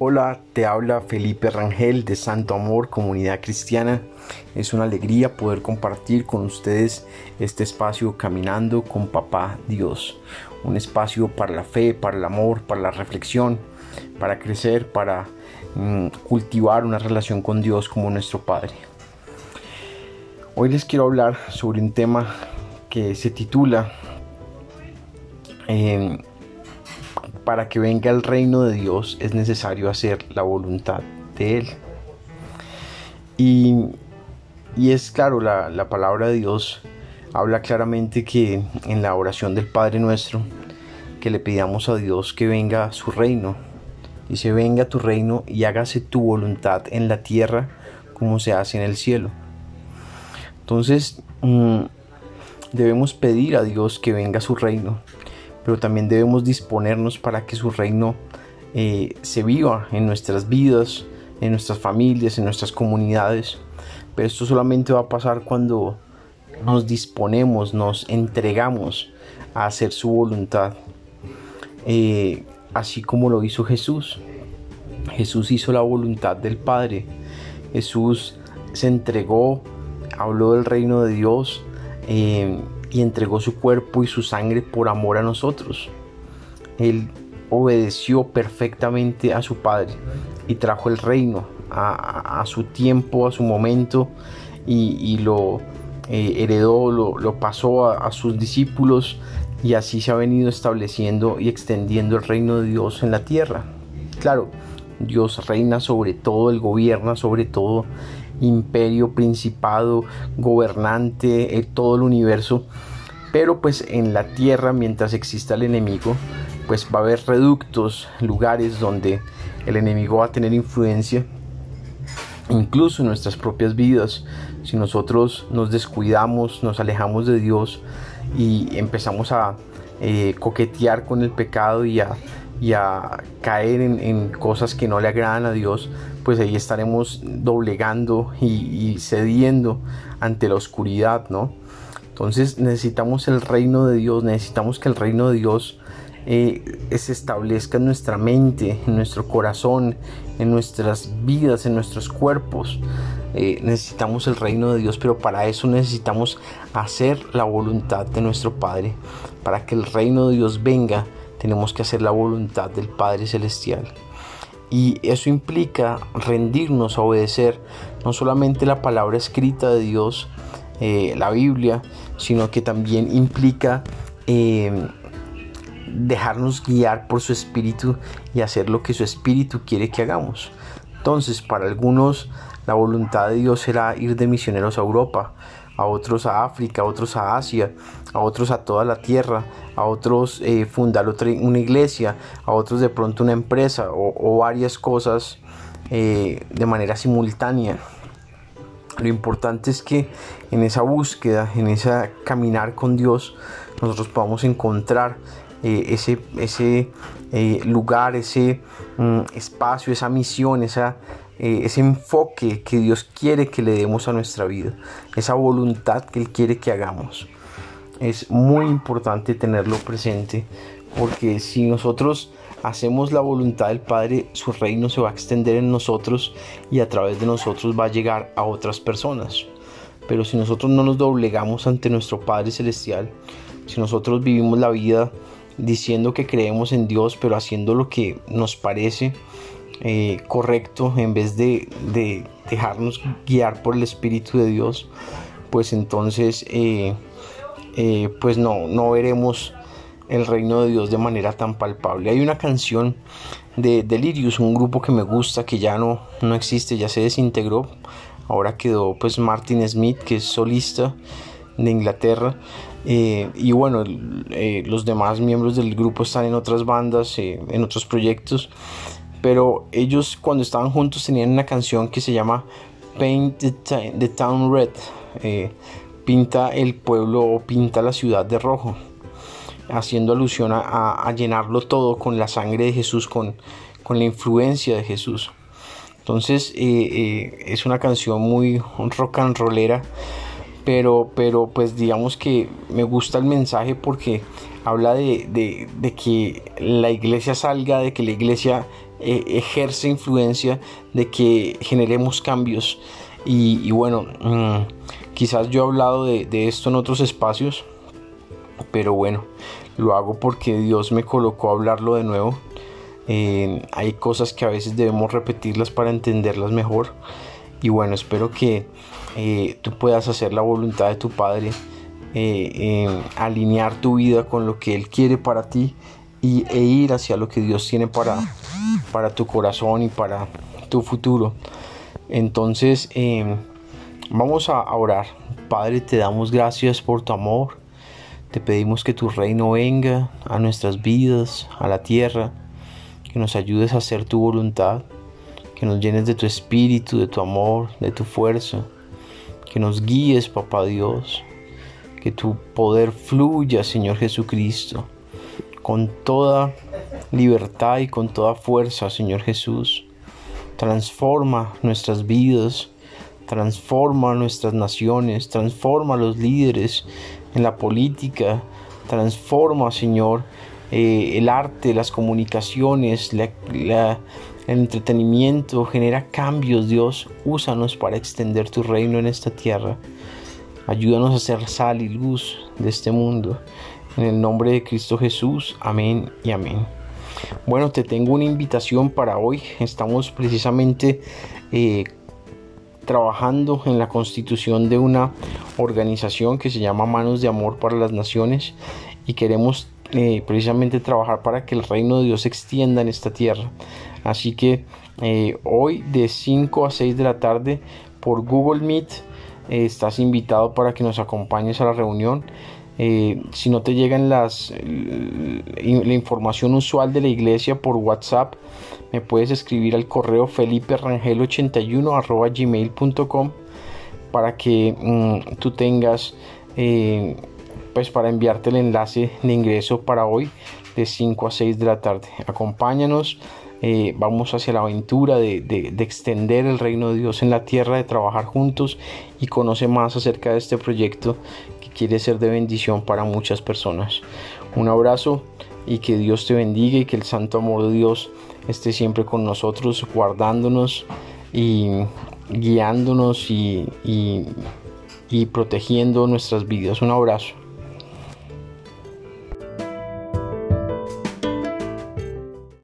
Hola, te habla Felipe Rangel de Santo Amor, Comunidad Cristiana. Es una alegría poder compartir con ustedes este espacio Caminando con Papá Dios. Un espacio para la fe, para el amor, para la reflexión, para crecer, para mm, cultivar una relación con Dios como nuestro Padre. Hoy les quiero hablar sobre un tema que se titula eh, para que venga el reino de Dios es necesario hacer la voluntad de Él. Y, es claro, la, la, palabra de Dios habla claramente que en la oración del Padre nuestro, que le pidamos a Dios que venga su reino. Dice, venga tu reino y hágase tu voluntad en la tierra como se hace en el cielo. Entonces, mm, debemos pedir a Dios que venga su reino pero también debemos disponernos para que su reino eh, se viva en nuestras vidas, en nuestras familias, en nuestras comunidades. Pero esto solamente va a pasar cuando nos disponemos, nos entregamos a hacer su voluntad, eh, así como lo hizo Jesús. Jesús hizo la voluntad del Padre. Jesús se entregó, habló del reino de Dios. Eh, y entregó su cuerpo y su sangre por amor a nosotros. Él obedeció perfectamente a su Padre y trajo el reino a, su tiempo, a su momento y, lo eh, heredó, lo, pasó a, a, sus discípulos y así se ha venido estableciendo y extendiendo el reino de Dios en la tierra. Claro, Dios reina sobre todo, Él gobierna sobre todo imperio, principado, gobernante, en todo el universo. Pero pues en la tierra, mientras exista el enemigo, pues va a haber reductos, lugares donde el enemigo va a tener influencia, incluso en nuestras propias vidas. Si nosotros nos descuidamos, nos alejamos de Dios y empezamos a eh, coquetear con el pecado y a y a caer en, cosas que no le agradan a Dios, pues ahí estaremos doblegando y, cediendo ante la oscuridad, ¿no? Entonces necesitamos el reino de Dios, necesitamos que el reino de Dios eh, se establezca en nuestra mente, en nuestro corazón, en nuestras vidas, en nuestros cuerpos. Eh, necesitamos el reino de Dios, pero para eso necesitamos hacer la voluntad de nuestro Padre, para que el reino de Dios venga tenemos que hacer la voluntad del Padre Celestial. Y eso implica rendirnos a obedecer no solamente la palabra escrita de Dios, eh, la Biblia, sino que también implica eh, dejarnos guiar por su espíritu y hacer lo que su espíritu quiere que hagamos. Entonces, para algunos la voluntad de Dios será ir de misioneros a Europa, a otros a África, a otros a Asia, a otros a toda la tierra, a otros eh, fundar otra, una iglesia, a otros de pronto una empresa o, varias cosas eh, de manera simultánea. Lo importante es que en esa búsqueda, en ese caminar con Dios, nosotros podamos encontrar eh, ese, ese lugar, ese mm, espacio, esa misión, esa eh, ese enfoque que Dios quiere que le demos a nuestra vida, esa voluntad que Él quiere que hagamos. Es muy importante tenerlo presente porque si nosotros hacemos la voluntad del Padre, su reino se va a extender en nosotros y a través de nosotros va a llegar a otras personas. Pero si nosotros no nos doblegamos ante nuestro Padre Celestial, si nosotros vivimos la vida diciendo que creemos en Dios, pero haciendo lo que nos parece, eh, correcto en vez de, dejarnos guiar por el Espíritu de Dios, pues entonces eh, eh, pues no, no veremos el reino de Dios de manera tan palpable. Hay una canción de Delirious, un grupo que me gusta, que ya no, no existe, ya se desintegró. Ahora quedó pues Martin Smith, que es solista de Inglaterra. y bueno, los demás miembros del grupo están en otras bandas, en otros proyectos pero ellos cuando estaban juntos tenían una canción que se llama Paint the, Town Red, eh, pinta el pueblo o pinta la ciudad de rojo, haciendo alusión a, llenarlo todo con la sangre de Jesús, con, con la influencia de Jesús. Entonces eh, eh, es una canción muy rock and rollera, pero, pero pues digamos que me gusta el mensaje porque habla de, de, que la iglesia salga, de que la iglesia eh, ejerce influencia de que generemos cambios. Y, bueno, mm, quizás yo he hablado de, esto en otros espacios, pero bueno, lo hago porque Dios me colocó a hablarlo de nuevo. Eh, hay cosas que a veces debemos repetirlas para entenderlas mejor. Y bueno, espero que eh, tú puedas hacer la voluntad de tu Padre, alinear tu vida con lo que Él quiere para ti y, e ir hacia lo que Dios tiene para, para tu corazón y para tu futuro. Entonces, em, vamos a orar. Padre, te damos gracias por tu amor. Te pedimos que tu reino venga a nuestras vidas, a la tierra, que nos ayudes a hacer tu voluntad, que nos llenes de tu espíritu, de tu amor, de tu fuerza, que nos guíes, papá Dios, que tu poder fluya, Señor Jesucristo con toda libertad y con toda fuerza, Señor Jesús. Transforma nuestras vidas, transforma nuestras naciones, transforma los líderes en la política, transforma, Señor, eh, el arte, las comunicaciones, el entretenimiento, genera cambios, Dios. Úsanos para extender tu reino en esta tierra. Ayúdanos a ser sal y luz de este mundo. En el nombre de Cristo Jesús, amén y amén. Bueno, te tengo una invitación para hoy. Estamos precisamente eh, trabajando en la constitución de una organización que se llama Manos de Amor para las Naciones y queremos eh, precisamente trabajar para que el reino de Dios se extienda en esta tierra. Así que eh, hoy de 5 a 6 de la tarde por Google Meet estás invitado para que nos acompañes a la reunión. Eh, si no te llegan las, la información usual de la iglesia por WhatsApp, me puedes escribir al correo feliperangel81 gmail.com para que mm, tú tengas eh, pues para enviarte el enlace de ingreso para hoy de 5 a 6 de la tarde. Acompáñanos. Eh, vamos hacia la aventura de, de, extender el reino de Dios en la tierra, de trabajar juntos y conoce más acerca de este proyecto quiere ser de bendición para muchas personas. Un abrazo y que Dios te bendiga y que el santo amor de Dios esté siempre con nosotros, guardándonos y guiándonos y, y protegiendo nuestras vidas. Un abrazo.